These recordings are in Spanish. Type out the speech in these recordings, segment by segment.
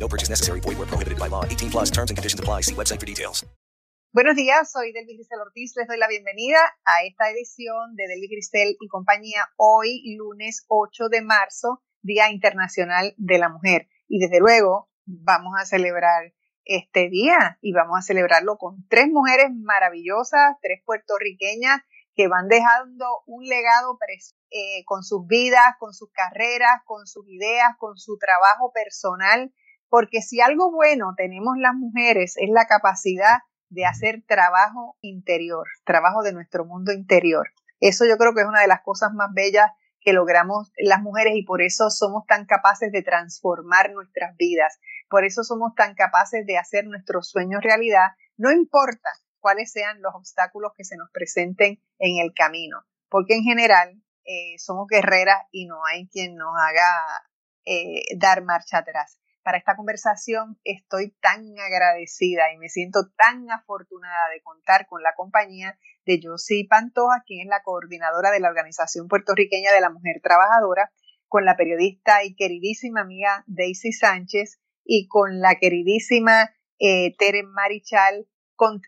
No purchase necessary. Void where prohibited by law. 18 plus terms and conditions apply. See website for details. Buenos días, soy Delvi Cristel Ortiz. Les doy la bienvenida a esta edición de Delvi Cristel y compañía hoy, lunes 8 de marzo, Día Internacional de la Mujer. Y desde luego, vamos a celebrar este día y vamos a celebrarlo con tres mujeres maravillosas, tres puertorriqueñas que van dejando un legado eh, con sus vidas, con sus carreras, con sus ideas, con su trabajo personal, porque si algo bueno tenemos las mujeres es la capacidad de hacer trabajo interior, trabajo de nuestro mundo interior. Eso yo creo que es una de las cosas más bellas que logramos las mujeres y por eso somos tan capaces de transformar nuestras vidas, por eso somos tan capaces de hacer nuestros sueños realidad, no importa cuáles sean los obstáculos que se nos presenten en el camino, porque en general eh, somos guerreras y no hay quien nos haga eh, dar marcha atrás. Para esta conversación estoy tan agradecida y me siento tan afortunada de contar con la compañía de Josie Pantoja, quien es la coordinadora de la Organización Puertorriqueña de la Mujer Trabajadora, con la periodista y queridísima amiga Daisy Sánchez y con la queridísima eh, Tere Marichal,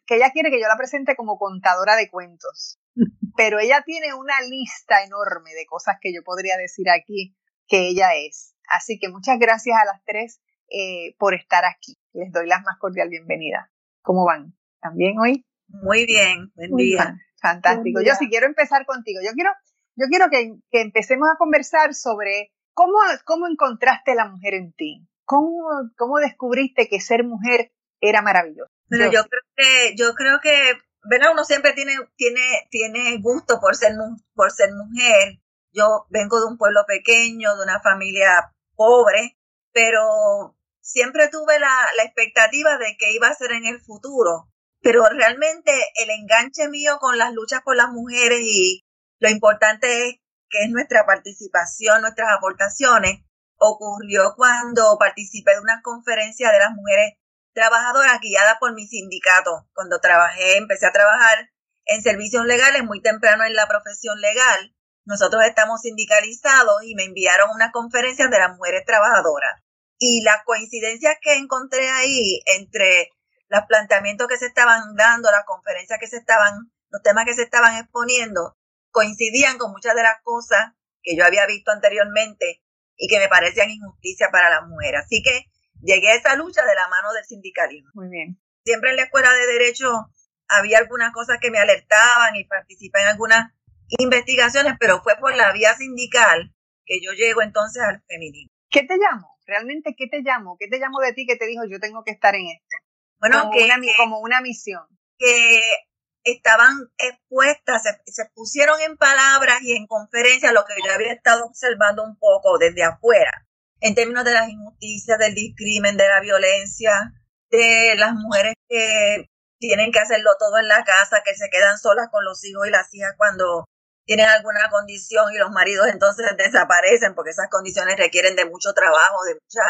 que ella quiere que yo la presente como contadora de cuentos. Pero ella tiene una lista enorme de cosas que yo podría decir aquí que ella es. Así que muchas gracias a las tres eh, por estar aquí. Les doy la más cordial bienvenida. ¿Cómo van? ¿También hoy? Muy bien, buen día. Fantástico. Yo sí quiero empezar contigo. Yo quiero, yo quiero que, empecemos a conversar sobre cómo, cómo encontraste la mujer en ti. ¿Cómo, cómo descubriste que ser mujer era maravilloso? Pero yo, creo que, yo creo que, ¿verdad? Uno siempre tiene, tiene, tiene gusto por ser, por ser mujer. Yo vengo de un pueblo pequeño, de una familia pobre, pero siempre tuve la, la expectativa de que iba a ser en el futuro. Pero realmente el enganche mío con las luchas por las mujeres y lo importante es que es nuestra participación, nuestras aportaciones, ocurrió cuando participé de una conferencia de las mujeres trabajadoras guiada por mi sindicato. Cuando trabajé, empecé a trabajar en servicios legales muy temprano en la profesión legal. Nosotros estamos sindicalizados y me enviaron una conferencia de las mujeres trabajadoras. Y las coincidencias que encontré ahí entre los planteamientos que se estaban dando, las conferencias que se estaban, los temas que se estaban exponiendo, coincidían con muchas de las cosas que yo había visto anteriormente y que me parecían injusticia para las mujeres. Así que llegué a esa lucha de la mano del sindicalismo. Muy bien. Siempre en la escuela de derecho había algunas cosas que me alertaban y participé en algunas investigaciones, pero fue por la vía sindical que yo llego entonces al feminismo. ¿Qué te llamo? ¿Realmente qué te llamo? ¿Qué te llamo de ti que te dijo yo tengo que estar en esto? Bueno, como, que, una, como una misión. Que estaban expuestas, se, se, pusieron en palabras y en conferencias lo que yo había estado observando un poco desde afuera en términos de las injusticias, del discrimen, de la violencia, de las mujeres que tienen que hacerlo todo en la casa, que se quedan solas con los hijos y las hijas cuando tienen alguna condición y los maridos entonces desaparecen porque esas condiciones requieren de mucho trabajo, de mucha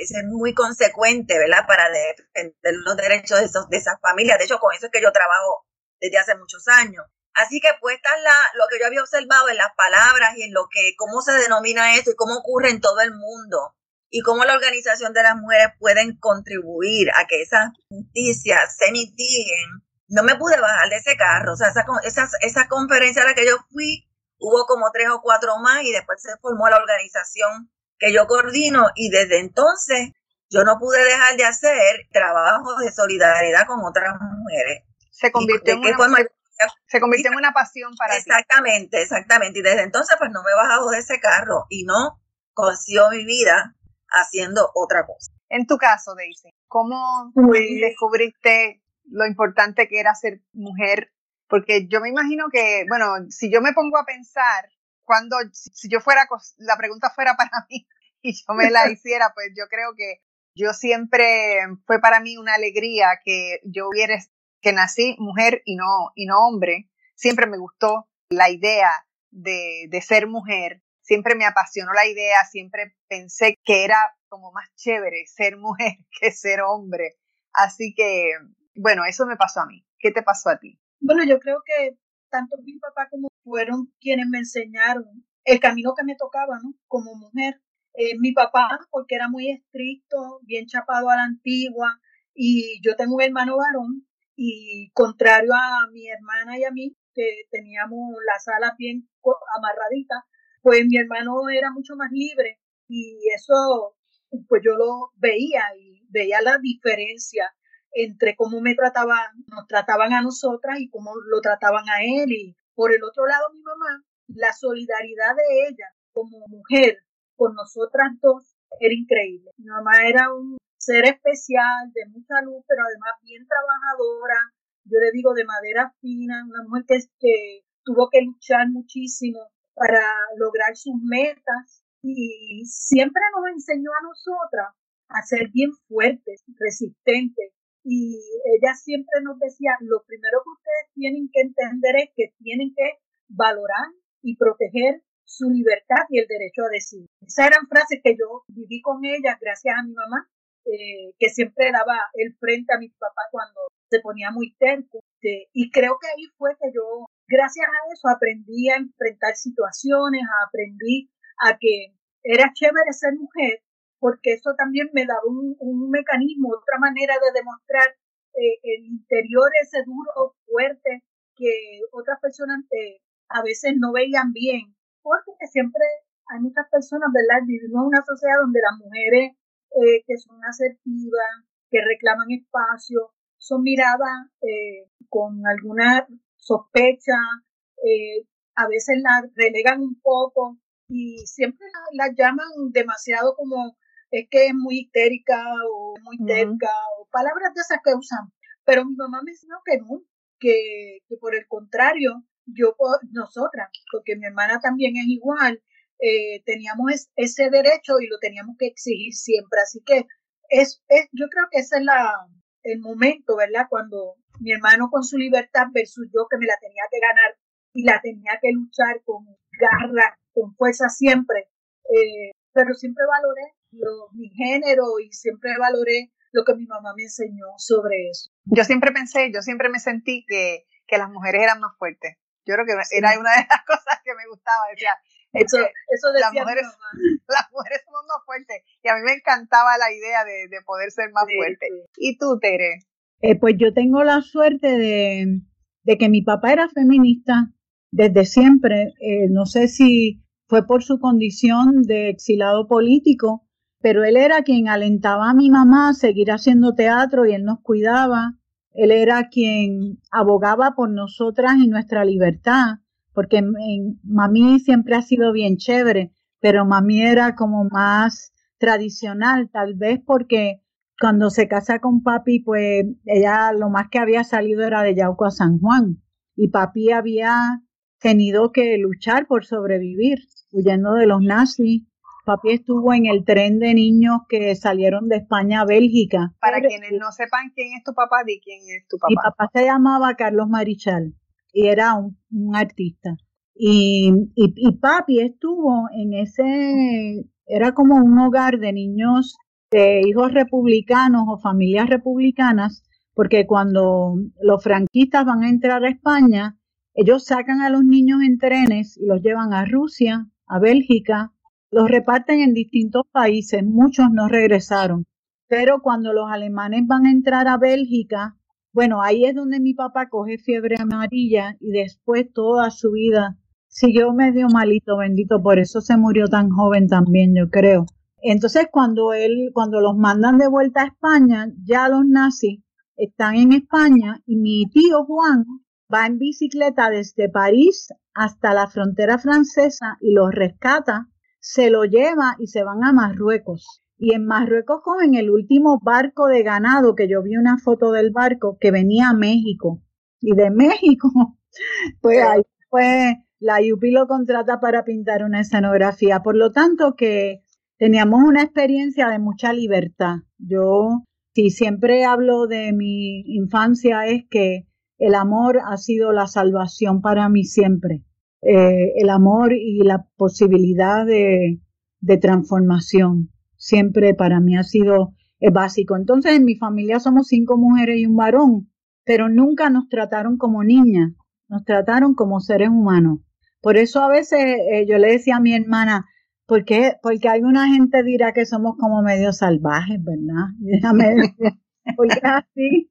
es muy consecuente, ¿verdad? Para defender los derechos de, esos, de esas familias. De hecho, con eso es que yo trabajo desde hace muchos años. Así que puesta la, lo que yo había observado en las palabras y en lo que, cómo se denomina esto y cómo ocurre en todo el mundo y cómo la organización de las mujeres pueden contribuir a que esas justicias se mitiguen, no me pude bajar de ese carro. O sea, esa, esa, esa conferencia a la que yo fui, hubo como tres o cuatro más y después se formó la organización que yo coordino y desde entonces yo no pude dejar de hacer trabajo de solidaridad con otras mujeres. Se convirtió en una se convirtió en una pasión para Exactamente, exactamente. Y desde entonces pues no me he bajado de ese carro y no consiguió mi vida haciendo otra cosa. En tu caso, Daisy, ¿cómo descubriste lo importante que era ser mujer? Porque yo me imagino que, bueno, si yo me pongo a pensar, cuando, si yo fuera, la pregunta fuera para mí y yo me la hiciera, pues yo creo que Yo siempre, fue para mí una alegría que yo hubiera, que nací mujer y no, y no hombre. Siempre me gustó la idea de, de ser mujer. Siempre me apasionó la idea, siempre pensé que era como más chévere ser mujer que ser hombre. Así que, bueno, eso me pasó a mí. ¿Qué te pasó a ti? Bueno, yo creo que tanto mi papá como fueron quienes me enseñaron el camino que me tocaba, ¿no? Como mujer. Eh, mi papá, porque era muy estricto, bien chapado a la antigua, y yo tengo un hermano varón, y contrario a mi hermana y a mí, que teníamos las alas bien amarraditas, pues mi hermano era mucho más libre, y eso, pues yo lo veía, y veía la diferencia entre cómo me trataban, nos trataban a nosotras y cómo lo trataban a él. Y por el otro lado, mi mamá, la solidaridad de ella como mujer con nosotras dos era increíble. Mi mamá era un ser especial, de mucha luz, pero además bien trabajadora. Yo le digo de madera fina, una mujer que, que tuvo que luchar muchísimo para lograr sus metas y siempre nos enseñó a nosotras a ser bien fuertes, resistentes, y ella siempre nos decía, lo primero que ustedes tienen que entender es que tienen que valorar y proteger su libertad y el derecho a decidir. Esas eran frases que yo viví con ella gracias a mi mamá, eh, que siempre daba el frente a mi papá cuando se ponía muy terco. y creo que ahí fue que yo, gracias a eso, aprendí a enfrentar situaciones, aprendí a que era chévere ser mujer, porque eso también me daba un, mecanismo, otra manera de demostrar eh, el interior ese duro, fuerte, que otras personas eh, a veces no veían bien, porque siempre hay muchas personas, ¿verdad? Vivimos en una sociedad donde las mujeres eh, que son asertivas, que reclaman espacio, son miradas con alguna sospecha, a veces las relegan un poco y siempre las llaman demasiado como es que es muy histérica o muy terca o palabras de esas que usan. Pero mi mamá me enseñó que no, que, que por el contrario, yo, nosotras, porque mi hermana también es igual, eh, teníamos ese derecho y lo teníamos que exigir siempre. Así que es, es, yo creo que ese es la, el momento, ¿verdad? Cuando mi hermano con su libertad versus yo que me la tenía que ganar y la tenía que luchar con garra, con fuerza siempre. Eh, pero siempre valoré mi género y siempre valoré lo que mi mamá me enseñó sobre eso. Yo siempre pensé, yo siempre me sentí que, que las mujeres eran más fuertes. Yo creo que era una de las cosas que me gustaba. Decía, eso, eso decía las mujeres, las mujeres somos más fuertes. Y a mí me encantaba la idea de, de poder ser más fuerte. ¿Y tú, Tere? Eh, pues yo tengo la suerte de, de, que mi papá era feminista desde siempre. Eh, no sé si fue por su condición de exilado político pero él era quien alentaba a mi mamá a seguir haciendo teatro y él nos cuidaba. Él era quien abogaba por nosotras y nuestra libertad, porque mami siempre ha sido bien chévere, pero mami era como más tradicional, tal vez porque cuando se casa con papi, pues ella lo más que había salido era de Yauco a San Juan y papi había tenido que luchar por sobrevivir, huyendo de los nazis Papi estuvo en el tren de niños que salieron de España a Bélgica. Para quienes no sepan quién es tu papá, di quién es tu papá. Mi papá se llamaba Carlos Marichal y era un, artista. Y, y, papi estuvo en ese, era como un hogar de niños, de hijos republicanos o familias republicanas, porque cuando los franquistas van a entrar a España, ellos sacan a los niños en trenes y los llevan a Rusia, a Bélgica, los reparten en distintos países, muchos no regresaron. Pero cuando los alemanes van a entrar a Bélgica, bueno, ahí es donde mi papá coge fiebre amarilla y después toda su vida siguió medio malito, bendito, por eso se murió tan joven también, yo creo. Entonces, cuando él, cuando los mandan de vuelta a España, ya los nazis están en España y mi tío Juan va en bicicleta desde París hasta la frontera francesa y los rescata se lo lleva y se van a Marruecos. Y en Marruecos cogen el último barco de ganado, que yo vi una foto del barco que venía a México. Y de México, pues ahí fue, la UPI lo contrata para pintar una escenografía. Por lo tanto, que teníamos una experiencia de mucha libertad. Yo, si siempre hablo de mi infancia, es que el amor ha sido la salvación para mí siempre. Eh, el amor y la posibilidad de, de transformación siempre para mí ha sido básico. Entonces, en mi familia somos cinco mujeres y un varón, pero nunca nos trataron como niñas, nos trataron como seres humanos. Por eso a veces eh, yo le decía a mi hermana, ¿por qué? Porque alguna gente dirá que somos como medio salvajes, ¿verdad? Porque así.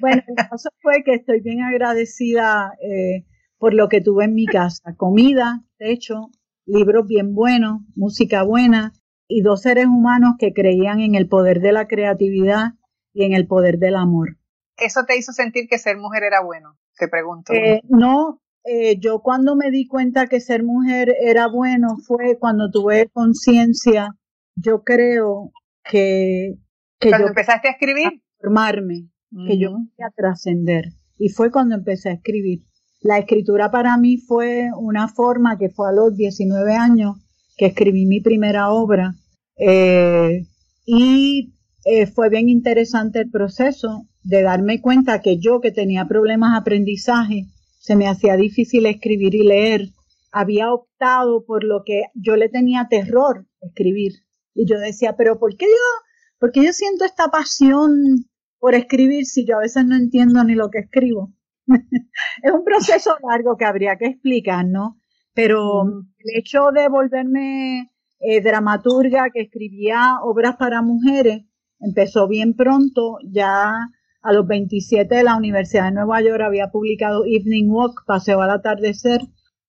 Bueno, el caso fue que estoy bien agradecida eh, por lo que tuve en mi casa. Comida, techo, libros bien buenos, música buena y dos seres humanos que creían en el poder de la creatividad y en el poder del amor. ¿Eso te hizo sentir que ser mujer era bueno? Te pregunto. Eh, no, eh, yo cuando me di cuenta que ser mujer era bueno fue cuando tuve conciencia, yo creo que, que cuando yo empezaste a escribir, formarme, que yo quería trascender. Y fue cuando empecé a escribir. La escritura para mí fue una forma que fue a los 19 años que escribí mi primera obra. Eh, y eh, fue bien interesante el proceso de darme cuenta que yo que tenía problemas de aprendizaje, se me hacía difícil escribir y leer, había optado por lo que yo le tenía terror escribir. Y yo decía, pero ¿por qué yo, por qué yo siento esta pasión por escribir si yo a veces no entiendo ni lo que escribo? es un proceso largo que habría que explicar, ¿no? Pero el hecho de volverme eh, dramaturga que escribía obras para mujeres empezó bien pronto, ya a los 27 de la Universidad de Nueva York había publicado Evening Walk, Paseo al atardecer,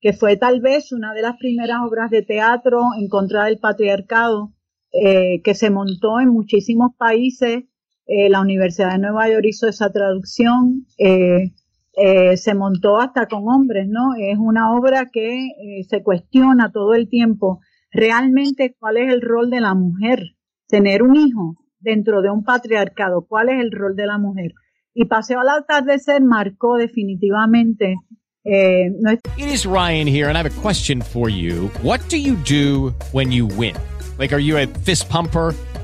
que fue tal vez una de las primeras obras de teatro en contra del patriarcado eh, que se montó en muchísimos países. Eh, la Universidad de Nueva York hizo esa traducción, eh, se montó hasta con hombres, ¿no? Es una obra que se cuestiona todo el tiempo realmente cuál es el rol de la mujer, tener un hijo, dentro de un patriarcado, cuál es el rol de la mujer. Y Paseo al atardecer marcó definitivamente eh, It is Ryan here and I have a question for you. What do you do when you win? Like, are you a fist pumper?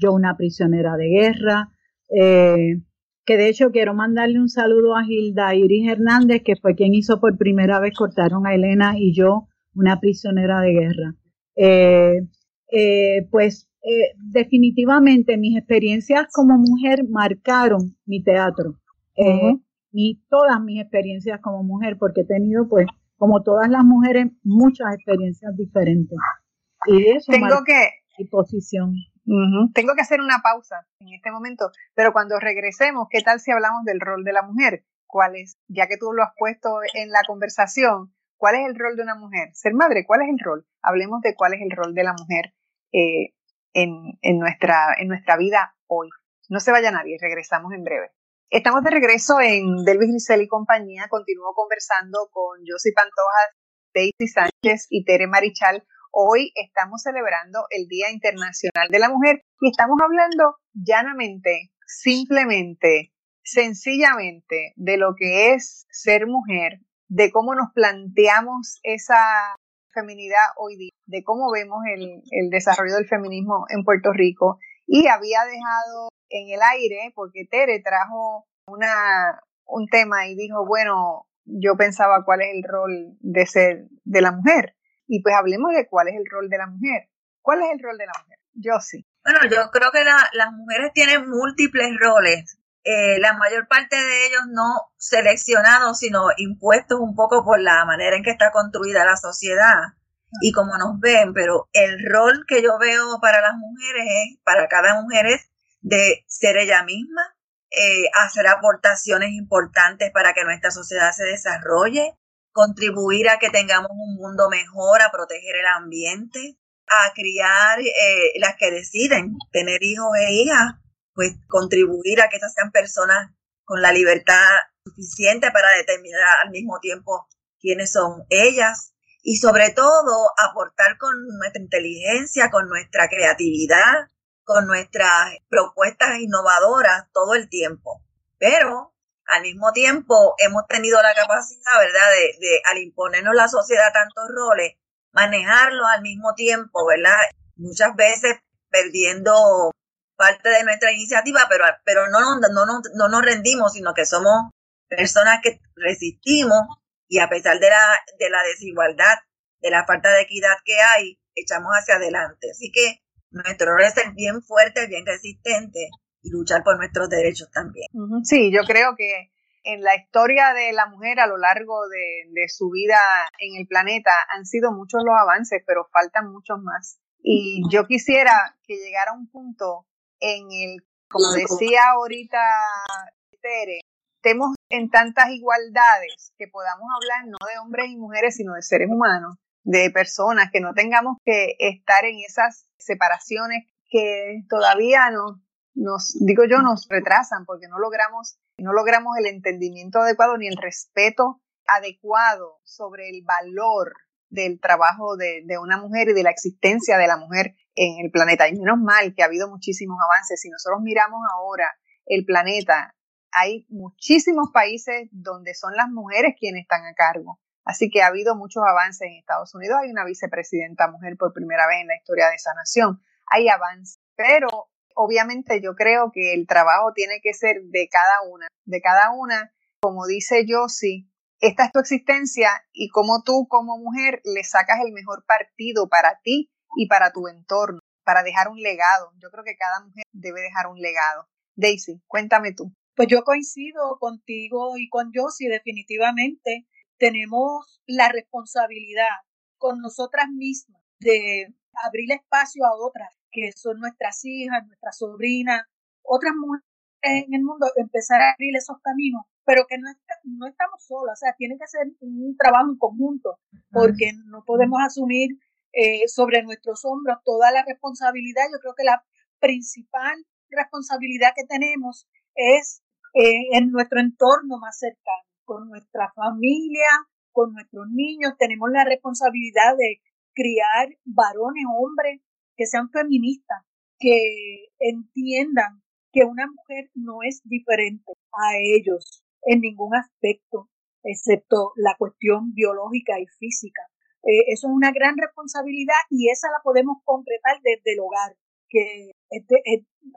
Yo una prisionera de guerra, eh, que de hecho quiero mandarle un saludo a Gilda Iris Hernández, que fue quien hizo por primera vez Cortaron a Elena y yo una prisionera de guerra. Eh, eh, pues definitivamente mis experiencias como mujer marcaron mi teatro. mi, todas mis experiencias como mujer, porque he tenido, pues, como todas las mujeres, muchas experiencias diferentes. Y eso Tengo que... Mi posición. Tengo que hacer una pausa en este momento, pero cuando regresemos, ¿qué tal si hablamos del rol de la mujer? ¿Cuál es, ya que tú lo has puesto en la conversación, cuál es el rol de una mujer? Ser madre, ¿cuál es el rol? Hablemos de cuál es el rol de la mujer eh, en, en, nuestra, en nuestra vida hoy. No se vaya nadie, regresamos en breve. Estamos de regreso en Delvis Grisel y compañía. Continúo conversando con Josie Pantoja, Daisy Sánchez y Tere Marichal Hoy estamos celebrando el Día Internacional de la Mujer y estamos hablando llanamente, simplemente, sencillamente de lo que es ser mujer, de cómo nos planteamos esa feminidad hoy día, de cómo vemos el, desarrollo del feminismo en Puerto Rico y había dejado en el aire porque Tere trajo una, un tema y dijo, bueno, yo pensaba cuál es el rol de ser de la mujer. Y pues hablemos de cuál es el rol de la mujer. ¿Cuál es el rol de la mujer? Yo sí. Bueno, yo creo que las mujeres tienen múltiples roles. Eh, la mayor parte de ellos no seleccionados, sino impuestos un poco por la manera en que está construida la sociedad y como nos ven, pero el rol que yo veo para las mujeres es, para cada mujer es de ser ella misma, eh, hacer aportaciones importantes para que nuestra sociedad se desarrolle, contribuir a que tengamos un mundo mejor, a proteger el ambiente, a criar eh, las que deciden tener hijos e hijas, pues contribuir a que estas sean personas con la libertad suficiente para determinar al mismo tiempo quiénes son ellas y sobre todo aportar con nuestra inteligencia, con nuestra creatividad, con nuestras propuestas innovadoras todo el tiempo. Pero al mismo tiempo hemos tenido la capacidad, ¿verdad?, de, al imponernos la sociedad tantos roles, manejarlos al mismo tiempo, ¿verdad? Muchas veces perdiendo parte de nuestra iniciativa, pero, pero no, no, no, no nos rendimos, sino que somos personas que resistimos y a pesar de la, de la desigualdad, de la falta de equidad que hay, echamos hacia adelante. Así que nuestro rol es ser bien fuerte, bien resistente y luchar por nuestros derechos también. Sí, yo creo que en la historia de la mujer a lo largo de, de, su vida en el planeta han sido muchos los avances, pero faltan muchos más. Y yo quisiera que llegara un punto en el, como decía ahorita Tere, estemos en tantas igualdades que podamos hablar no de hombres y mujeres, sino de seres humanos, de personas, que no tengamos que estar en esas separaciones que todavía nos, nos digo yo, nos retrasan porque no logramos, no logramos el entendimiento adecuado ni el respeto adecuado sobre el valor del trabajo de, de, una mujer y de la existencia de la mujer en el planeta. Y menos mal que ha habido muchísimos avances. Si nosotros miramos ahora el planeta, hay muchísimos países donde son las mujeres quienes están a cargo. Así que ha habido muchos avances en Estados Unidos. Hay una vicepresidenta mujer por primera vez en la historia de esa nación. Hay avances, pero obviamente yo creo que el trabajo tiene que ser de cada una, de cada una, como dice Josie, esta es tu existencia y como tú como mujer le sacas el mejor partido para ti y para tu entorno, para dejar un legado. Yo creo que cada mujer debe dejar un legado. Daisy, cuéntame tú. Pues yo coincido contigo y con Josie definitivamente. Tenemos la responsabilidad con nosotras mismas de abrir espacio a otras, que son nuestras hijas, nuestras sobrinas, otras mujeres en el mundo, empezar a abrir esos caminos, pero que no, no estamos solas, o sea, tiene que ser un trabajo en conjunto, porque no podemos asumir eh, sobre nuestros hombros toda la responsabilidad. Yo creo que la principal responsabilidad que tenemos es eh, en nuestro entorno más cercano, con nuestra familia, con nuestros niños. Tenemos la responsabilidad de criar varones, hombres, que sean feministas, que entiendan que una mujer no es diferente a ellos en ningún aspecto, excepto la cuestión biológica y física. Eh, eso es una gran responsabilidad y esa la podemos concretar desde el hogar, que es,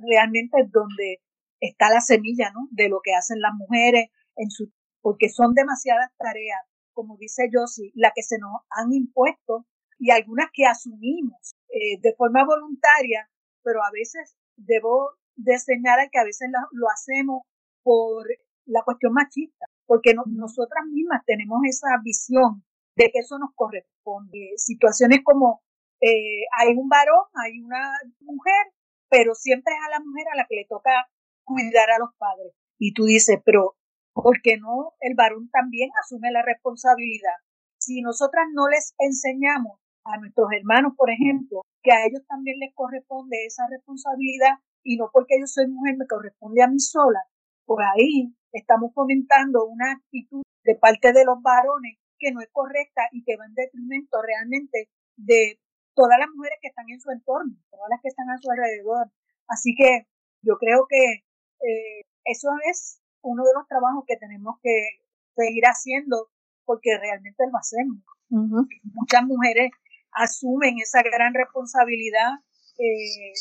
realmente es donde está la semilla ¿no? de lo que hacen las mujeres, en su, porque son demasiadas tareas, como dice Josie, las que se nos han impuesto y algunas que asumimos eh, de forma voluntaria, pero a veces debo de señalar que a veces lo, hacemos por la cuestión machista, porque nosotras mismas tenemos esa visión de que eso nos corresponde. Situaciones como eh, hay un varón, hay una mujer, pero siempre es a la mujer a la que le toca cuidar a los padres. Y tú dices, pero ¿por qué no el varón también asume la responsabilidad? Si nosotras no les enseñamos a nuestros hermanos, por ejemplo, que a ellos también les corresponde esa responsabilidad y no porque yo soy mujer me corresponde a mí sola, por ahí estamos fomentando una actitud de parte de los varones que no es correcta y que va en detrimento realmente de todas las mujeres que están en su entorno, todas las que están a su alrededor. Así que yo creo que eh, eso es uno de los trabajos que tenemos que seguir haciendo porque realmente lo hacemos. Muchas mujeres asumen esa gran responsabilidad. Eh,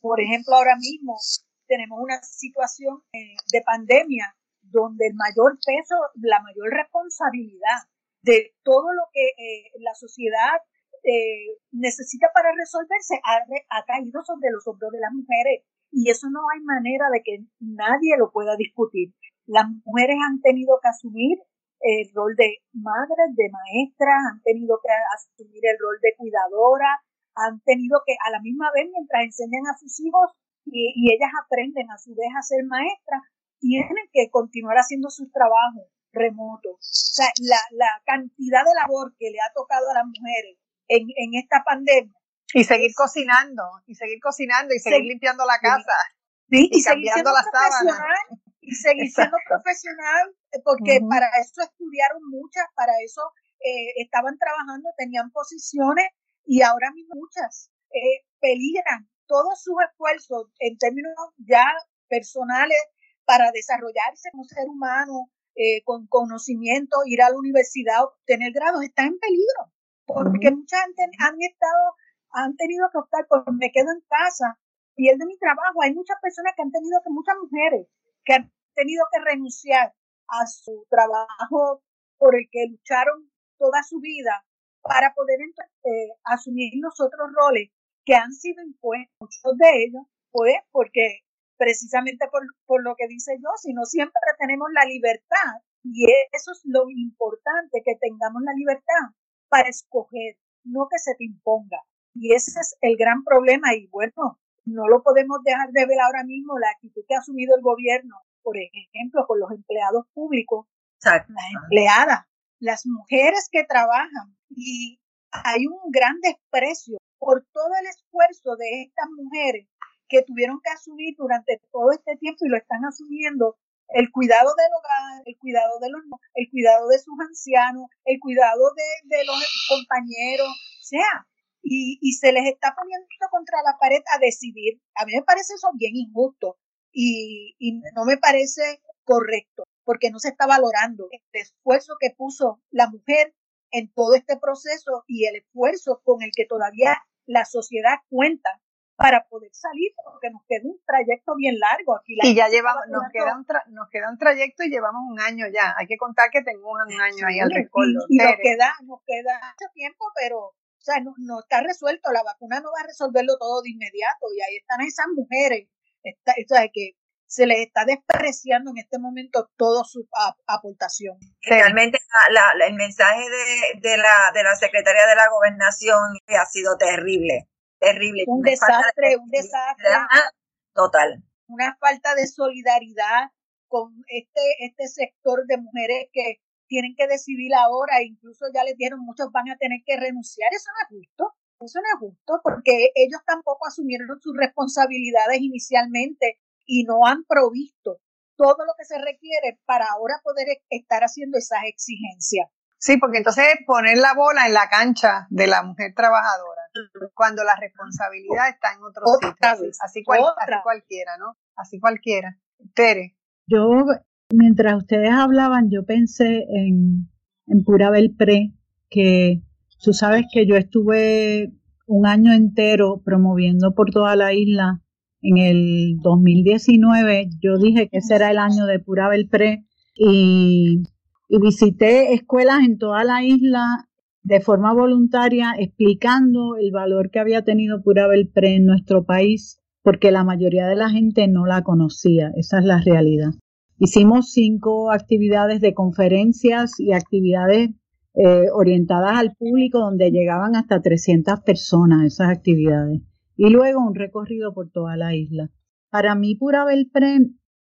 por ejemplo, ahora mismo tenemos una situación eh, de pandemia donde el mayor peso, la mayor responsabilidad de todo lo que eh, la sociedad necesita para resolverse ha, caído sobre los hombros de las mujeres y eso no hay manera de que nadie lo pueda discutir. Las mujeres han tenido que asumir el rol de madres, de maestras, han tenido que asumir el rol de cuidadora, han tenido que a la misma vez mientras enseñan a sus hijos y, y ellas aprenden a su vez a ser maestras, tienen que continuar haciendo sus trabajos remoto. O sea, la, la cantidad de labor que le ha tocado a las mujeres en, en esta pandemia Y seguir cocinando, y seguir cocinando, y seguir limpiando la casa. Sí, y, seguir siendo profesional, y seguir siendo profesional, eh, porque para eso estudiaron muchas, para eso eh, estaban trabajando, tenían posiciones, y ahora mismo muchas eh, peligran todos sus esfuerzos en términos ya personales para desarrollarse como ser humano, eh, con conocimiento, ir a la universidad, obtener grados, están en peligro. Porque mucha gente han estado, han tenido que optar por me quedo en casa, pierdo mi trabajo. Hay muchas personas que han tenido que, muchas mujeres que han tenido que renunciar a su trabajo por el que lucharon toda su vida para poder eh, asumir los otros roles que han sido impuestos, muchos de ellos, pues porque precisamente por, por lo que dice yo, sino siempre tenemos la libertad y eso es lo importante, que tengamos la libertad para escoger, no que se te imponga. Y ese es el gran problema y bueno, no lo podemos dejar de ver ahora mismo, la actitud que ha asumido el gobierno, por ejemplo, con los empleados públicos, las empleadas, las mujeres que trabajan y hay un gran desprecio por todo el esfuerzo de estas mujeres que tuvieron que asumir durante todo este tiempo y lo están asumiendo. El cuidado del hogar, el cuidado de los el cuidado de sus ancianos, el cuidado de, de los compañeros, o sea, y, y, se les está poniendo contra la pared a decidir. A mí me parece eso bien injusto y, y no me parece correcto porque no se está valorando el esfuerzo que puso la mujer en todo este proceso y el esfuerzo con el que todavía la sociedad cuenta para poder salir, porque nos queda un trayecto bien largo aquí. y ya llevamos, nos queda, un nos queda un trayecto y llevamos un año ya. Hay que contar que tengo un año ahí al recuerdo. Y, nos queda, nos queda mucho tiempo, pero o sea, no, no, está resuelto. La vacuna no va a resolverlo todo de inmediato. Y ahí están esas mujeres, está, o sea, que se les está despreciando en este momento toda su aportación. Realmente el mensaje de, de, la, de la secretaria de la gobernación ha sido terrible terrible. Un desastre, un desastre. Total. Una falta de solidaridad con este, este sector de mujeres que tienen que decidir ahora, incluso ya les dieron, muchos van a tener que renunciar. Eso no es justo. Eso no es justo porque ellos tampoco asumieron sus responsabilidades inicialmente y no han provisto todo lo que se requiere para ahora poder estar haciendo esas exigencias. Sí, porque entonces poner la bola en la cancha de la mujer trabajadora cuando la responsabilidad está en otro sitio. Así, cualquiera, ¿no? Así cualquiera. Tere. Yo, mientras ustedes hablaban, yo pensé en, en Pura Belpré, que tú sabes que yo estuve un año entero promoviendo por toda la isla. En el 2019 yo dije que ese era el año de Pura Belpré y, y visité escuelas en toda la isla de forma voluntaria explicando el valor que había tenido Pura Belpré en nuestro país, porque la mayoría de la gente no la conocía, esa es la realidad. Hicimos cinco actividades de conferencias y actividades eh, orientadas al público donde llegaban hasta 300 personas esas actividades y luego un recorrido por toda la isla. Para mí Pura Belpré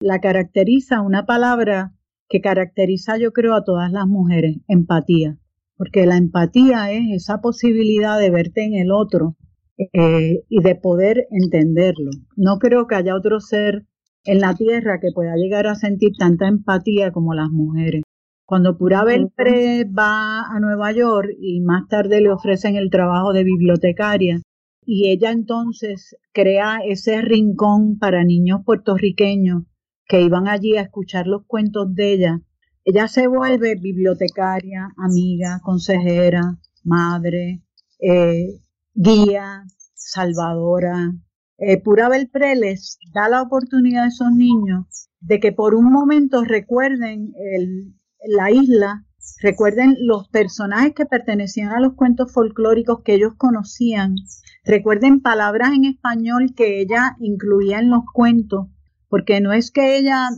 la caracteriza una palabra que caracteriza yo creo a todas las mujeres, empatía porque la empatía es esa posibilidad de verte en el otro eh, y de poder entenderlo. No creo que haya otro ser en la tierra que pueda llegar a sentir tanta empatía como las mujeres. Cuando Pura Belpré va a Nueva York y más tarde le ofrecen el trabajo de bibliotecaria y ella entonces crea ese rincón para niños puertorriqueños que iban allí a escuchar los cuentos de ella, ella se vuelve bibliotecaria, amiga, consejera, madre, eh, guía, salvadora. Eh, Pura Belpré les da la oportunidad a esos niños de que por un momento recuerden la isla, recuerden los personajes que pertenecían a los cuentos folclóricos que ellos conocían, recuerden palabras en español que ella incluía en los cuentos, porque no es que ella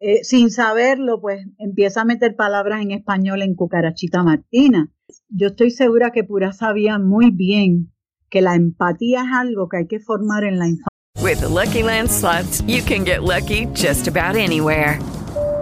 eh, sin saberlo, pues empieza a meter palabras en español en Cucarachita Martina. Yo estoy segura que Pura sabía muy bien que la empatía es algo que hay que formar en la infancia. With the Lucky Land you can get lucky just about anywhere.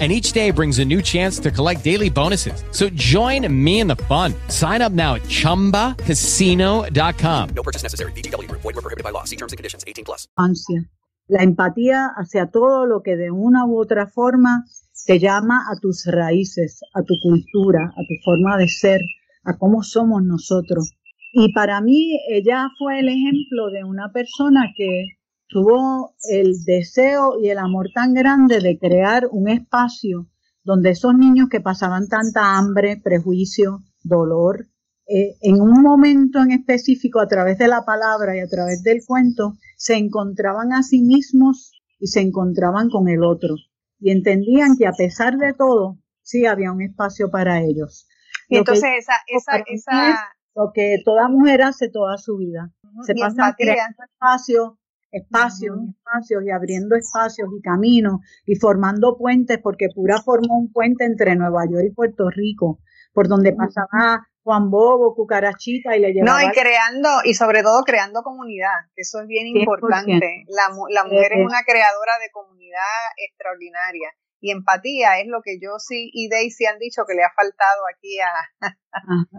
and each day brings a new chance to collect daily bonuses. So join me in the fun. Sign up now at ChumbaCasino.com. No purchase necessary. BGW. Void were prohibited by law. See terms and conditions. 18 plus. Ansia. La empatía hacia todo lo que de una u otra forma te llama a tus raíces, a tu cultura, a tu forma de ser, a cómo somos nosotros. Y para mí ella fue el ejemplo de una persona que tuvo el deseo y el amor tan grande de crear un espacio donde esos niños que pasaban tanta hambre, prejuicio, dolor, eh, en un momento en específico, a través de la palabra y a través del cuento, se encontraban a sí mismos y se encontraban con el otro. Y entendían que a pesar de todo, sí había un espacio para ellos. Y entonces esa, esa, esa... lo que toda mujer hace toda su vida. Se pasa creando espacio espacios y espacios y abriendo espacios y caminos y formando puentes, porque Pura formó un puente entre Nueva York y Puerto Rico, por donde pasaba Juan Bobo, Cucarachita y le llevaba... No, y creando, y sobre todo creando comunidad, eso es bien importante. La, la mujer es una creadora de comunidad extraordinaria y empatía es lo que yo sí y Daisy han dicho que le ha faltado aquí a,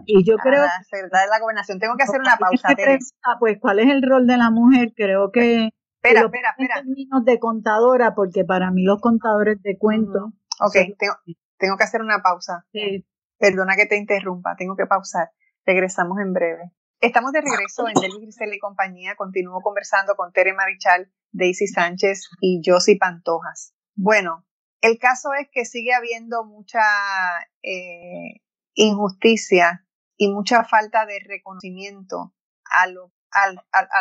y yo creo de la gobernación. Tengo que hacer una pausa pues cuál es el rol de la mujer creo que espera espera espera en términos de contadora porque para mí los contadores de cuentos Ok, tengo, tengo que hacer una pausa. Sí. perdona que te interrumpa tengo que pausar. Regresamos en breve. Estamos de regreso en Delvis Grisel y compañía. Continúo conversando con Tere Marichal, Daisy Sánchez y Josie Pantojas. Bueno, el caso es que sigue habiendo mucha eh, injusticia y mucha falta de reconocimiento a, lo, a,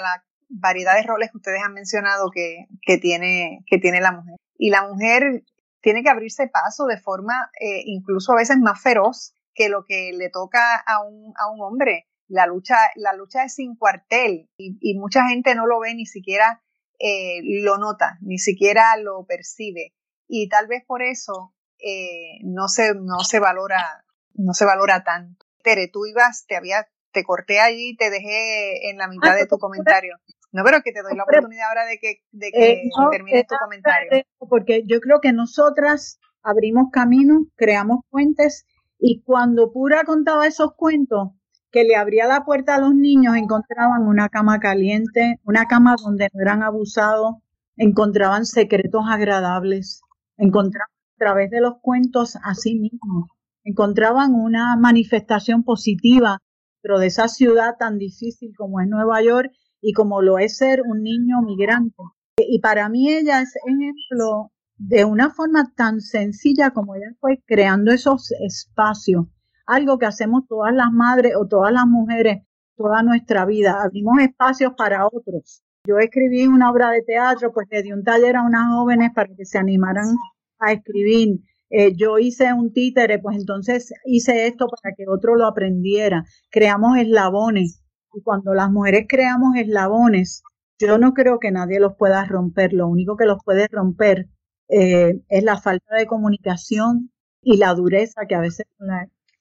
la variedad de roles que ustedes han mencionado que, que, tiene, que tiene la mujer. Y la mujer tiene que abrirse paso de forma eh, incluso a veces más feroz que lo que le toca a un, a un hombre. La lucha, la lucha es sin cuartel y, y mucha gente no lo ve ni siquiera eh, lo nota, ni siquiera lo percibe y tal vez por eso eh, no se no se valora no se valora tanto. Tere, tú ibas, te había te corté allí, te dejé en la mitad de tu comentario. No, pero que te doy la oportunidad ahora de que, de que eh, termines tu comentario. Porque yo creo que nosotras abrimos caminos, creamos puentes y cuando Pura contaba esos cuentos, que le abría la puerta a los niños, encontraban una cama caliente, una cama donde no eran abusados, encontraban secretos agradables, encontraban a través de los cuentos a sí mismos, encontraban una manifestación positiva dentro de esa ciudad tan difícil como es Nueva York y como lo es ser un niño migrante. Y para mí ella es ejemplo de una forma tan sencilla como ella fue creando esos espacios, algo que hacemos todas las madres o todas las mujeres toda nuestra vida, abrimos espacios para otros. Yo escribí una obra de teatro, pues le di un taller a unas jóvenes para que se animaran a escribir. Eh, yo hice un títere, pues entonces hice esto para que otro lo aprendiera. Creamos eslabones. Y cuando las mujeres creamos eslabones, yo no creo que nadie los pueda romper. Lo único que los puede romper eh, es la falta de comunicación y la dureza que a veces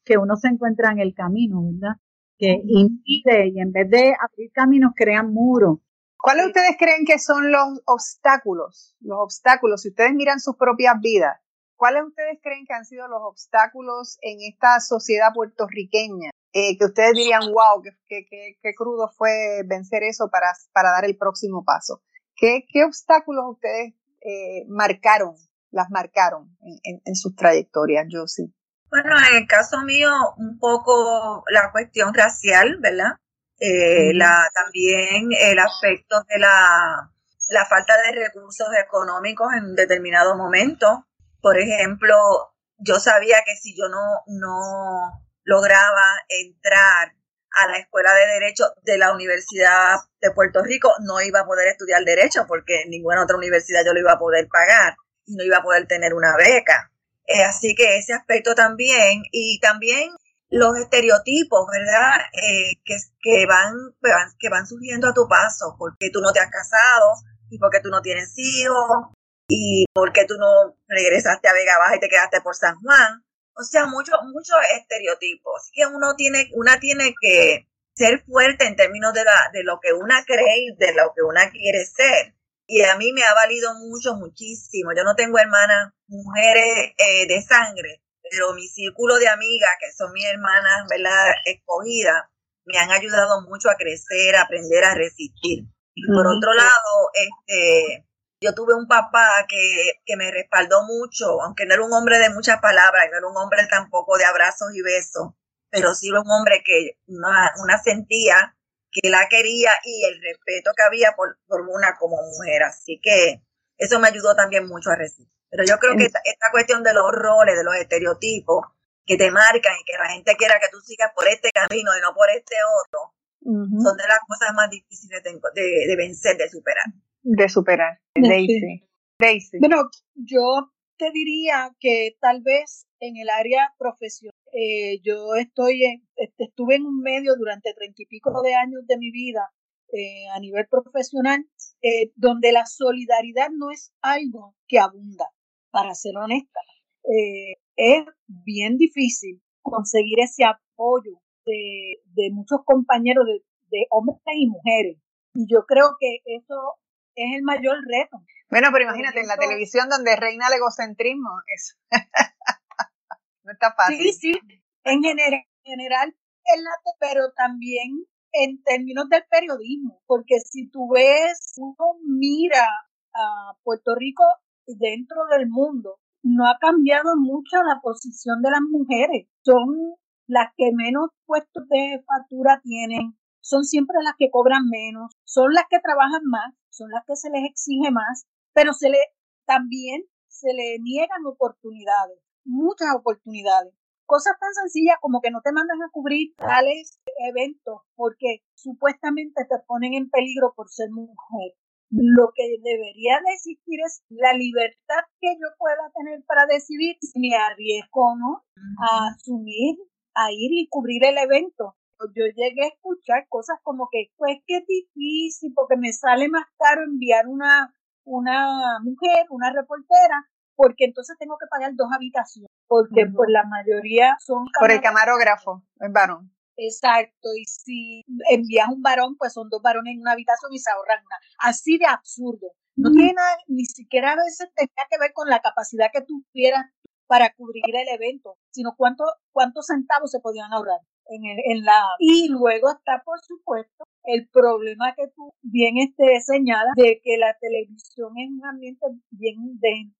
que uno se encuentra en el camino, ¿verdad? Que impide y en vez de abrir caminos crean muros ¿Cuáles ustedes creen que son los obstáculos? Los obstáculos, si ustedes miran sus propias vidas, ¿cuáles ustedes creen que han sido los obstáculos en esta sociedad puertorriqueña? Eh, que ustedes dirían, wow, qué, crudo fue vencer eso para, para dar el próximo paso. ¿Qué, qué obstáculos ustedes eh, marcaron, las marcaron en, en, sus trayectorias, Josie? Bueno, en el caso mío, un poco la cuestión racial, ¿verdad? Eh, la, también el aspecto de la, la falta de recursos económicos en determinado momento, por ejemplo, yo sabía que si yo no, no lograba entrar a la escuela de derecho de la Universidad de Puerto Rico, no iba a poder estudiar derecho porque en ninguna otra universidad yo lo iba a poder pagar y no iba a poder tener una beca. Eh, así que ese aspecto también y también los estereotipos, ¿verdad? Eh, que, que, van, que van surgiendo a tu paso, porque tú no te has casado y porque tú no tienes hijos y porque tú no regresaste a Vega Baja y te quedaste por San Juan. O sea, muchos muchos estereotipos. Que uno tiene, una tiene que ser fuerte en términos de, la, de lo que una cree y de lo que una quiere ser. Y a mí me ha valido mucho, muchísimo. Yo no tengo hermanas, mujeres eh, de sangre, pero mi círculo de amigas, que son mis hermanas, ¿verdad? Escogidas, me han ayudado mucho a crecer, a aprender a resistir. Y por otro lado, este, yo tuve un papá que, que me respaldó mucho, aunque no era un hombre de muchas palabras, no era un hombre tampoco de abrazos y besos, pero sí era un hombre que una, una sentía que la quería y el respeto que había por, por, una como mujer. Así que eso me ayudó también mucho a resistir. Pero yo creo que esta, esta, cuestión de los roles, de los estereotipos que te marcan y que la gente quiera que tú sigas por este camino y no por este otro, uh -huh. son de las cosas más difíciles de, de, de vencer, de superar de superar. Daisy. Daisy. Bueno, yo te diría que tal vez en el área profesional, eh, yo estoy en, estuve en un medio durante treinta y pico de años de mi vida eh, a nivel profesional, eh, donde la solidaridad no es algo que abunda, para ser honesta. es bien difícil conseguir ese apoyo de, de muchos compañeros, de, de hombres y mujeres. Y yo creo que eso es el mayor reto. Bueno, pero imagínate, en la televisión donde reina el egocentrismo, eso. no está fácil. Sí, sí, en general, en general pero también en términos del periodismo, porque si tú ves, uno mira a Puerto Rico dentro del mundo, no ha cambiado mucho la posición de las mujeres. Son las que menos puestos de factura tienen, son siempre las que cobran menos, son las que trabajan más, son las que se les exige más, pero se le también se le niegan oportunidades, muchas oportunidades. Cosas tan sencillas como que no te mandan a cubrir tales eventos porque supuestamente te ponen en peligro por ser mujer. Lo que debería de existir es la libertad que yo pueda tener para decidir si me arriesgo o no a asumir, a ir y cubrir el evento yo llegué a escuchar cosas como que, pues que es difícil porque me sale más caro enviar una, una mujer, una reportera, porque entonces tengo que pagar dos habitaciones, porque uh -huh. pues la mayoría son... Por el camarógrafo, el varón. Exacto, y si envías un varón, pues son dos varones en una habitación y se ahorran una. Así de absurdo. No tiene nada, ni siquiera a veces tenía que ver con la capacidad que tuvieras para cubrir el evento, sino cuánto, cuántos centavos se podían ahorrar en, el, en la y luego está por supuesto el problema que tú bien este señalas de que la televisión es un ambiente bien de,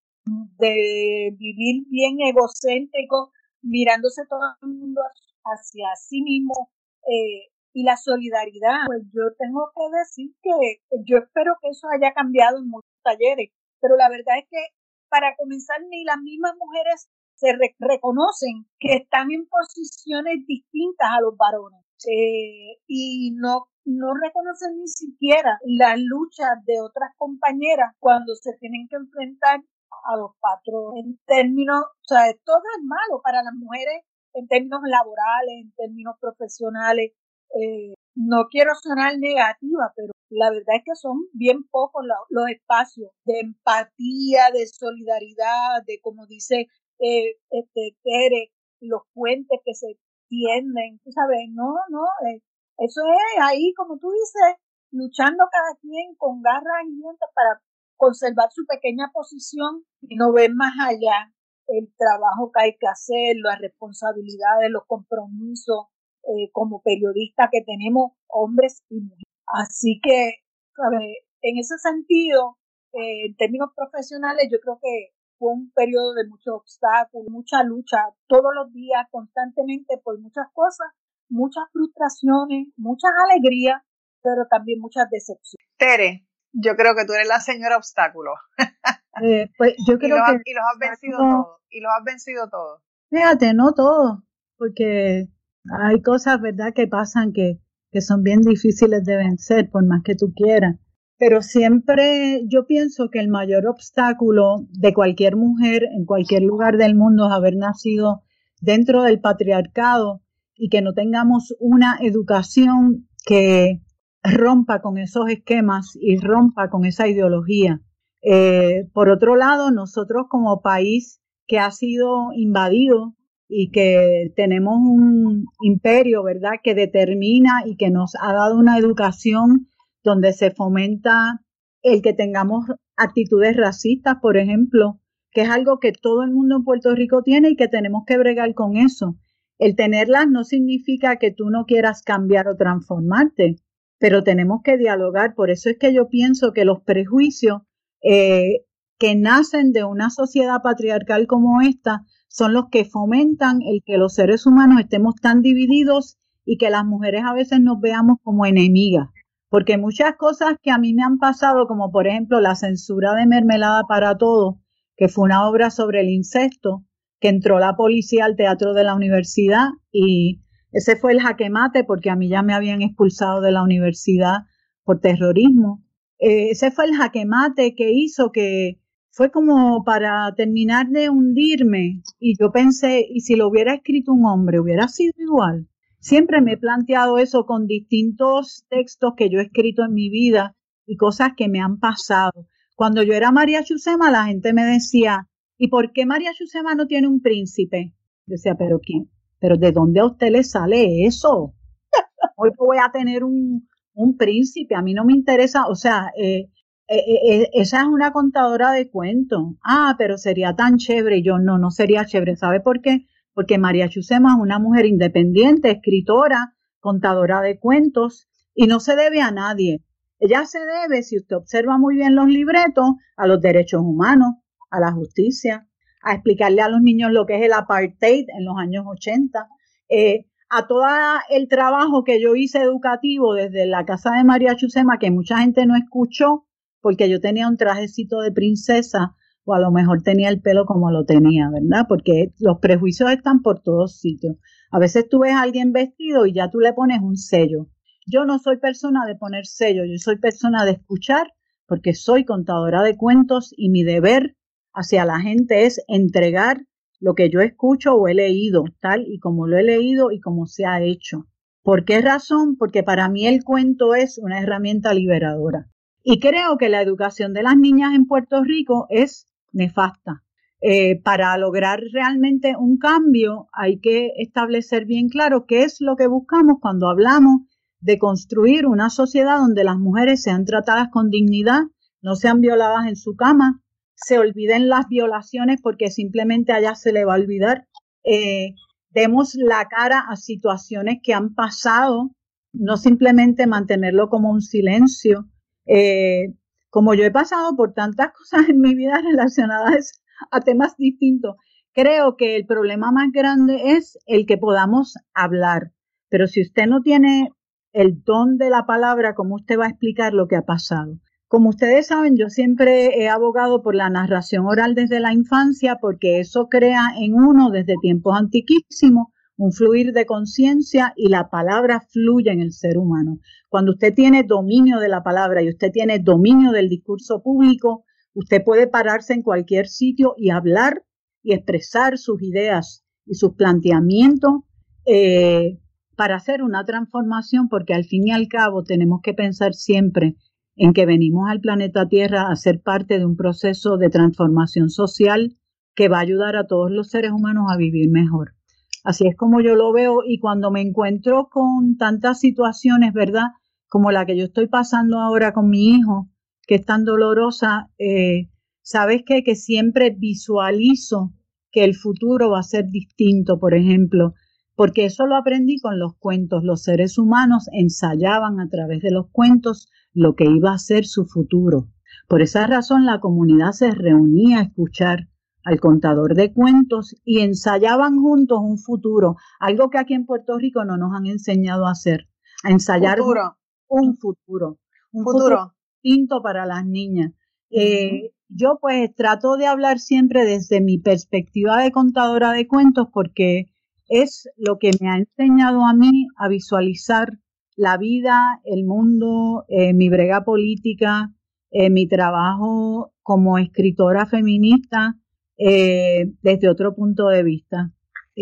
de vivir bien egocéntrico mirándose todo el mundo hacia sí mismo eh, y la solidaridad pues yo tengo que decir que yo espero que eso haya cambiado en muchos talleres pero la verdad es que para comenzar ni las mismas mujeres se re reconocen que están en posiciones distintas a los varones eh, y no, no reconocen ni siquiera las luchas de otras compañeras cuando se tienen que enfrentar a los patrones en términos, o sea, todo es malo para las mujeres en términos laborales, en términos profesionales. Eh, no quiero sonar negativa, pero la verdad es que son bien pocos los, espacios de empatía, de solidaridad, de como dice eh, este, Tere, los puentes que se tienden, tú sabes, no, no, eh, eso es ahí, como tú dices, luchando cada quien con garras y dientes para conservar su pequeña posición y no ver más allá el trabajo que hay que hacer, las responsabilidades, los compromisos eh, como periodistas que tenemos hombres y mujeres. Así que, ¿sabes? en ese sentido, eh, en términos profesionales, yo creo que fue un periodo de muchos obstáculos, mucha lucha, todos los días, constantemente por muchas cosas, muchas frustraciones, muchas alegrías, pero también muchas decepciones. Tere, yo creo que tú eres la señora obstáculo. Eh, pues yo creo y que... Y los has vencido todos. Y los has vencido todos. Fíjate, no todos, porque hay cosas, ¿verdad?, que pasan que, que son bien difíciles de vencer, por más que tú quieras. Pero siempre yo pienso que el mayor obstáculo de cualquier mujer en cualquier lugar del mundo es haber nacido dentro del patriarcado y que no tengamos una educación que rompa con esos esquemas y rompa con esa ideología. Eh, por otro lado, nosotros como país que ha sido invadido y que tenemos un imperio, ¿verdad?, que determina y que nos ha dado una educación donde se fomenta el que tengamos actitudes racistas, por ejemplo, que es algo que todo el mundo en Puerto Rico tiene y que tenemos que bregar con eso. El tenerlas no significa que tú no quieras cambiar o transformarte, pero tenemos que dialogar. Por eso es que yo pienso que los prejuicios eh, que nacen de una sociedad patriarcal como esta son los que fomentan el que los seres humanos estemos tan divididos y que las mujeres a veces nos veamos como enemigas. Porque muchas cosas que a mí me han pasado, como por ejemplo la censura de Mermelada para Todos, que fue una obra sobre el incesto, que entró la policía al teatro de la universidad y ese fue el jaquemate porque a mí ya me habían expulsado de la universidad por terrorismo. Eh, ese fue el jaquemate que hizo que fue como para terminar de hundirme y yo pensé, ¿y si lo hubiera escrito un hombre, hubiera sido igual? Siempre me he planteado eso con distintos textos que yo he escrito en mi vida y cosas que me han pasado. Cuando yo era María Chusema, la gente me decía, ¿y por qué María Chusema no tiene un príncipe? Yo decía, ¿pero quién? pero ¿de dónde a usted le sale eso? Hoy voy a tener un, un príncipe, a mí no me interesa, o sea, eh, eh, eh, esa es una contadora de cuentos. Ah, pero sería tan chévere. yo no, no sería chévere. ¿Sabe por qué? Porque María Chusema es una mujer independiente, escritora, contadora de cuentos y no se debe a nadie. Ella se debe, si usted observa muy bien los libretos, a los derechos humanos, a la justicia, a explicarle a los niños lo que es el apartheid en los años 80, eh, a todo el trabajo que yo hice educativo desde la casa de María Chusema, que mucha gente no escuchó, porque yo tenía un trajecito de princesa, o a lo mejor tenía el pelo como lo tenía, ¿verdad? Porque los prejuicios están por todos sitios. A veces tú ves a alguien vestido y ya tú le pones un sello. Yo no soy persona de poner sello, yo soy persona de escuchar, porque soy contadora de cuentos y mi deber hacia la gente es entregar lo que yo escucho o he leído, tal y como lo he leído y como se ha hecho. ¿Por qué razón? Porque para mí el cuento es una herramienta liberadora. Y creo que la educación de las niñas en Puerto Rico es nefasta. Eh, para lograr realmente un cambio hay que establecer bien claro qué es lo que buscamos cuando hablamos de construir una sociedad donde las mujeres sean tratadas con dignidad, no sean violadas en su cama, se olviden las violaciones porque simplemente allá se le va a olvidar. Eh, demos la cara a situaciones que han pasado, no simplemente mantenerlo como un silencio. Eh, como yo he pasado por tantas cosas en mi vida relacionadas a temas distintos, creo que el problema más grande es el que podamos hablar. Pero si usted no tiene el don de la palabra, ¿cómo usted va a explicar lo que ha pasado? Como ustedes saben, yo siempre he abogado por la narración oral desde la infancia porque eso crea en uno desde tiempos antiquísimos un fluir de conciencia y la palabra fluye en el ser humano. Cuando usted tiene dominio de la palabra y usted tiene dominio del discurso público, usted puede pararse en cualquier sitio y hablar y expresar sus ideas y sus planteamientos eh, para hacer una transformación, porque al fin y al cabo tenemos que pensar siempre en que venimos al planeta Tierra a ser parte de un proceso de transformación social que va a ayudar a todos los seres humanos a vivir mejor. Así es como yo lo veo y cuando me encuentro con tantas situaciones, ¿verdad? Como la que yo estoy pasando ahora con mi hijo, que es tan dolorosa, eh, ¿sabes qué? Que siempre visualizo que el futuro va a ser distinto, por ejemplo, porque eso lo aprendí con los cuentos. Los seres humanos ensayaban a través de los cuentos lo que iba a ser su futuro. Por esa razón la comunidad se reunía a escuchar al contador de cuentos y ensayaban juntos un futuro, algo que aquí en Puerto Rico no nos han enseñado a hacer, a ensayar un futuro, un futuro, distinto para las niñas. Eh, yo pues trato de hablar siempre desde mi perspectiva de contadora de cuentos porque es lo que me ha enseñado a mí a visualizar la vida, el mundo, eh, mi brega política, eh, mi trabajo como escritora feminista eh, desde otro punto de vista.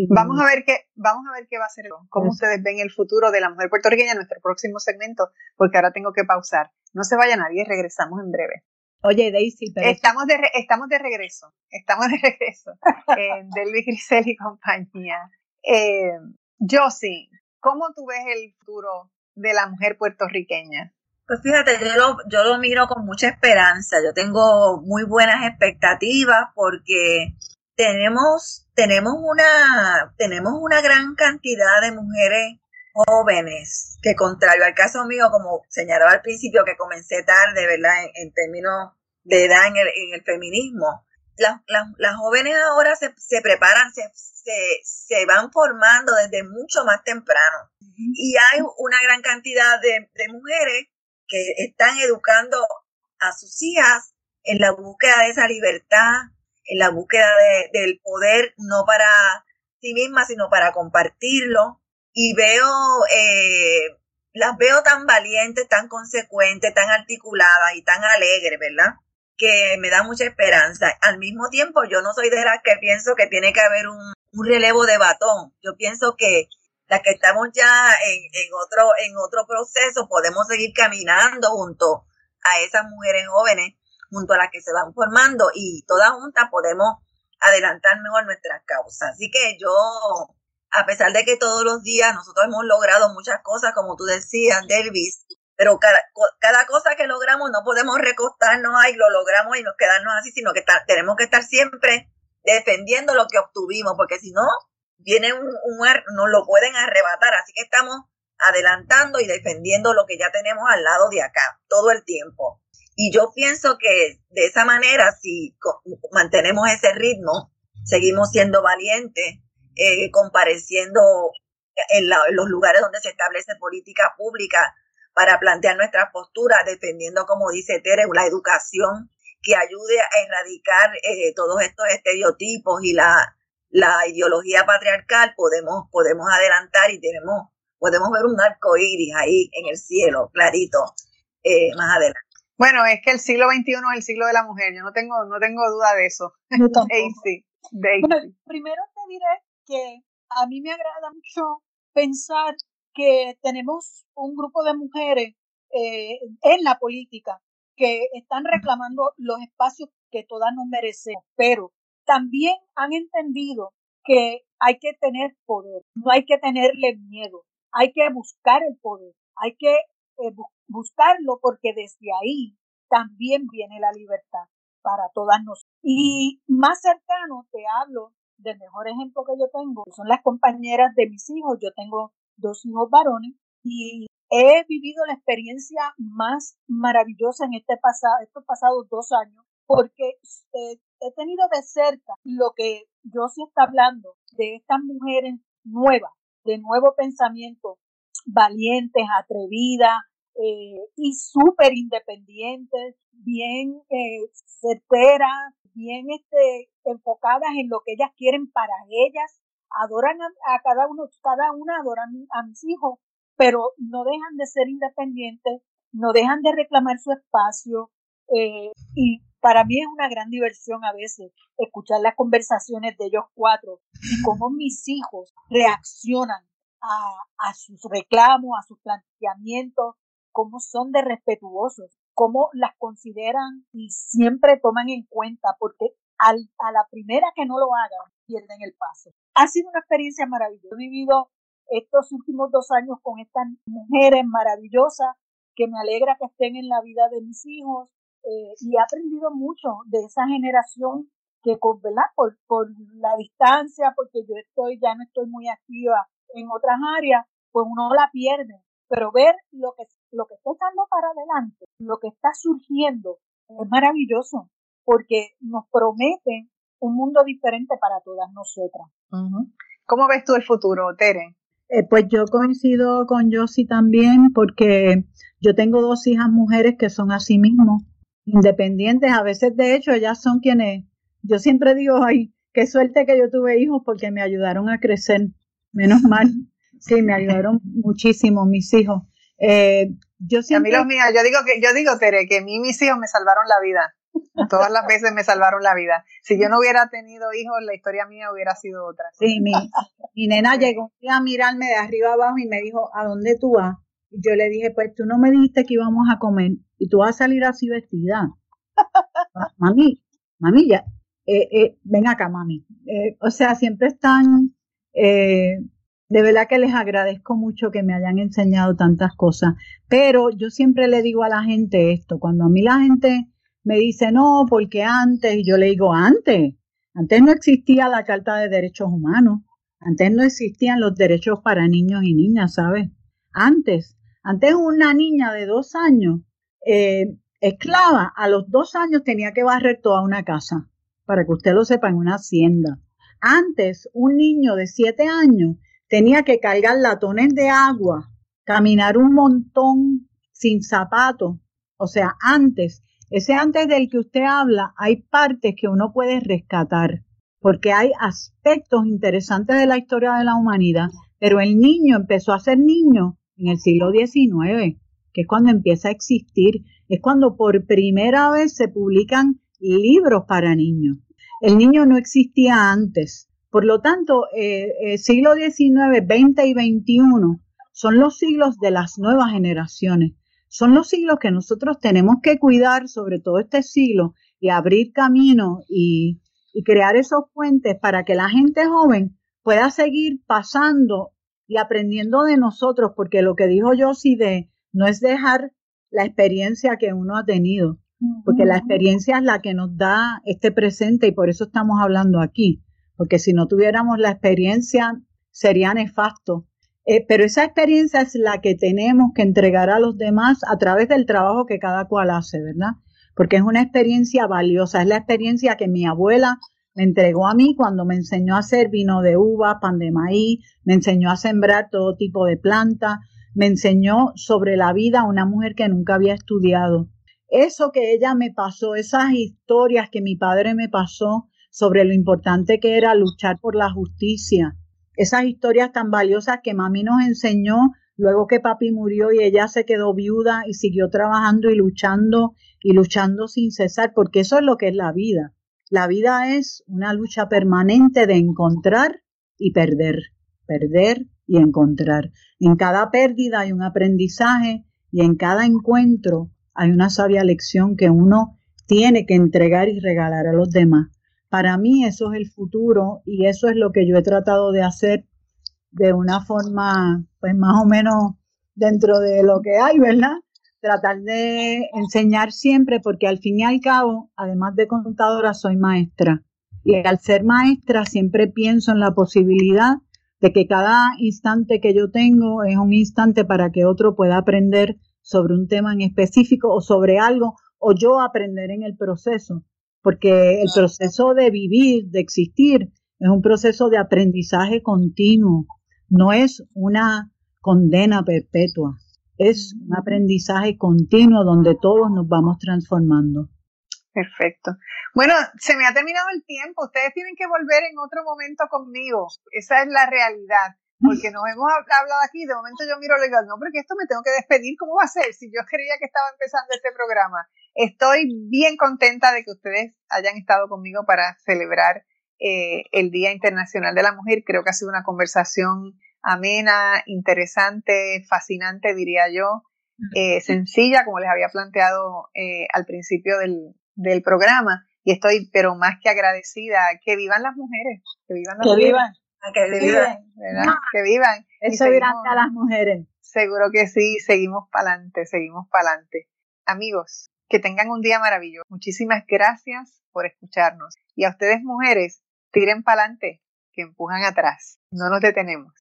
Vamos a ver qué, vamos a ver qué va a ser, cómo ustedes ven el futuro de la mujer puertorriqueña en nuestro próximo segmento, porque ahora tengo que pausar. No se vaya nadie, regresamos en breve. Oye, Daisy, pero... Estamos de, estamos de regreso, estamos de regreso en Delvi Grisel y compañía. Eh, Josie, ¿cómo tú ves el futuro de la mujer puertorriqueña? Pues fíjate, yo lo, yo lo miro con mucha esperanza. Yo tengo muy buenas expectativas porque tenemos, tenemos una, tenemos una gran cantidad de mujeres jóvenes que contrario al caso mío, como señalaba al principio, que comencé tarde, ¿verdad? En, términos de edad en el, en el feminismo. Las, las, jóvenes ahora se, se preparan, se, se, se, van formando desde mucho más temprano. Y hay una gran cantidad de, de mujeres que están educando a sus hijas en la búsqueda de esa libertad, en la búsqueda del poder, no para sí mismas, sino para compartirlo. Y veo, eh, las veo tan valientes, tan consecuentes, tan articuladas y tan alegres, ¿verdad? Que me da mucha esperanza. Al mismo tiempo, yo no soy de las que pienso que tiene que haber un, un relevo de batón. Yo pienso que las que estamos ya en, en, otro, en otro proceso, podemos seguir caminando junto a esas mujeres jóvenes, junto a las que se van formando y todas juntas podemos adelantar mejor nuestras causas. Así que yo, a pesar de que todos los días nosotros hemos logrado muchas cosas, como tú decías, Delvis, pero cada, cada cosa que logramos no podemos recostarnos ahí, lo logramos y nos quedarnos así, sino que tenemos que estar siempre defendiendo lo que obtuvimos, porque si no, viene un, un, nos lo pueden arrebatar, así que estamos adelantando y defendiendo lo que ya tenemos al lado de acá todo el tiempo. Y yo pienso que de esa manera, si mantenemos ese ritmo, seguimos siendo valientes, eh, compareciendo en, los lugares donde se establece política pública para plantear nuestras posturas, defendiendo, como dice Tere, la educación que ayude a erradicar eh, todos estos estereotipos y la, la ideología patriarcal, podemos, podemos adelantar y tenemos, podemos ver un arco iris ahí en el cielo, clarito, eh, más adelante. Bueno, es que el siglo XXI es el siglo de la mujer, yo no tengo, no tengo duda de eso. Daisy, Bueno, primero te diré que a mí me agrada mucho pensar que tenemos un grupo de mujeres eh, en la política que están reclamando los espacios que todas nos merecemos, pero también han entendido que hay que tener poder, no hay que tenerle miedo, hay que buscar el poder, hay que eh, buscarlo porque desde ahí también viene la libertad para todas nosotros. Y más cercano te hablo del mejor ejemplo que yo tengo, que son las compañeras de mis hijos. Yo tengo dos hijos varones y he vivido la experiencia más maravillosa en este pasado, estos pasados dos años porque eh, he tenido de cerca lo que yo sí está hablando de estas mujeres nuevas, de nuevo pensamiento, valientes, atrevidas eh, y súper independientes, bien eh, certeras, bien este, enfocadas en lo que ellas quieren para ellas, adoran a, cada uno, cada una adora a mis hijos, pero no dejan de ser independientes, no dejan de reclamar su espacio eh, y para mí es una gran diversión a veces escuchar las conversaciones de ellos cuatro y cómo mis hijos reaccionan a, sus reclamos, a sus planteamientos, cómo son de respetuosos, cómo las consideran y siempre toman en cuenta, porque a la primera que no lo hagan, pierden el paso. Ha sido una experiencia maravillosa. He vivido estos últimos dos años con estas mujeres maravillosas que me alegra que estén en la vida de mis hijos, eh, y he aprendido mucho de esa generación que, ¿verdad? Por, la distancia, porque yo estoy, ya no estoy muy activa en otras áreas, pues uno la pierde. Pero ver lo que, lo que está echando para adelante, lo que está surgiendo, es maravilloso, porque nos promete un mundo diferente para todas nosotras. ¿Cómo ves tú el futuro, Tere? Eh, pues yo coincido con Josie también, porque yo tengo dos hijas mujeres que son así mismo independientes. A veces, de hecho, ellas son quienes, yo siempre digo, ay, qué suerte que yo tuve hijos porque me ayudaron a crecer. Menos mal. Sí, me ayudaron muchísimo mis hijos. Eh, yo siempre... A mí los míos, yo digo que, yo digo, Tere, que a mí mis hijos me salvaron la vida. Todas las veces me salvaron la vida. Si yo no hubiera tenido hijos, la historia mía hubiera sido otra. Sí, mi, mi nena llegó a mirarme de arriba abajo y me dijo, ¿a dónde tú vas? Y yo le dije, pues tú no me dijiste que íbamos a comer y tú vas a salir así vestida. mami, mami, ya, eh, eh, ven acá, mami. Eh, o sea, siempre están, eh, de verdad que les agradezco mucho que me hayan enseñado tantas cosas, pero yo siempre le digo a la gente esto, cuando a mí la gente me dice, no, porque antes, y yo le digo, antes, antes no existía la Carta de Derechos Humanos, antes no existían los derechos para niños y niñas, ¿sabes? Antes, antes una niña de dos años, eh, esclava, a los dos años tenía que barrer toda una casa, para que usted lo sepa, en una hacienda. Antes, un niño de siete años tenía que cargar latones de agua, caminar un montón sin zapatos. O sea, antes, ese antes del que usted habla, hay partes que uno puede rescatar, porque hay aspectos interesantes de la historia de la humanidad, pero el niño empezó a ser niño en el siglo XIX, que es cuando empieza a existir, es cuando por primera vez se publican libros para niños. El niño no existía antes. Por lo tanto, eh, el siglo XIX, XX y XXI son los siglos de las nuevas generaciones. Son los siglos que nosotros tenemos que cuidar, sobre todo este siglo, y abrir camino y, y crear esos puentes para que la gente joven pueda seguir pasando y aprendiendo de nosotros, porque lo que dijo Josie de no es dejar la experiencia que uno ha tenido, porque la experiencia es la que nos da este presente y por eso estamos hablando aquí, porque si no tuviéramos la experiencia sería nefasto. Eh, pero esa experiencia es la que tenemos que entregar a los demás a través del trabajo que cada cual hace, ¿verdad? Porque es una experiencia valiosa, es la experiencia que mi abuela me entregó a mí cuando me enseñó a hacer vino de uva, pan de maíz, me enseñó a sembrar todo tipo de plantas, me enseñó sobre la vida a una mujer que nunca había estudiado. Eso que ella me pasó, esas historias que mi padre me pasó sobre lo importante que era luchar por la justicia, esas historias tan valiosas que mami nos enseñó luego que papi murió y ella se quedó viuda y siguió trabajando y luchando y luchando sin cesar, porque eso es lo que es la vida. La vida es una lucha permanente de encontrar y perder, perder y encontrar. En cada pérdida hay un aprendizaje y en cada encuentro hay una sabia lección que uno tiene que entregar y regalar a los demás. Para mí eso es el futuro y eso es lo que yo he tratado de hacer de una forma, pues más o menos dentro de lo que hay, ¿verdad? tratar de enseñar siempre, porque al fin y al cabo, además de contadora, soy maestra. Y al ser maestra siempre pienso en la posibilidad de que cada instante que yo tengo es un instante para que otro pueda aprender sobre un tema en específico o sobre algo, o yo aprender en el proceso, porque el proceso de vivir, de existir, es un proceso de aprendizaje continuo, no es una condena perpetua es un aprendizaje continuo donde todos nos vamos transformando. Perfecto. Bueno, se me ha terminado el tiempo. Ustedes tienen que volver en otro momento conmigo. Esa es la realidad. Porque nos hemos hablado aquí, de momento yo miro y digo, no, porque esto me tengo que despedir, ¿cómo va a ser? Si yo creía que estaba empezando este programa. Estoy bien contenta de que ustedes hayan estado conmigo para celebrar eh, el Día Internacional de la Mujer. Creo que ha sido una conversación amena, interesante, fascinante, diría yo, eh, sencilla, como les había planteado eh, al principio del, del, programa. Y estoy, pero más que agradecida, que vivan las mujeres, que vivan las que mujeres. Vivan. Que, vivan, ¿verdad? Que vivan. Eso dirán a las mujeres. Seguro que sí, seguimos para adelante, seguimos para adelante. Amigos, que tengan un día maravilloso. Muchísimas gracias por escucharnos. Y a ustedes mujeres, tiren para adelante, que empujan atrás. No nos detenemos.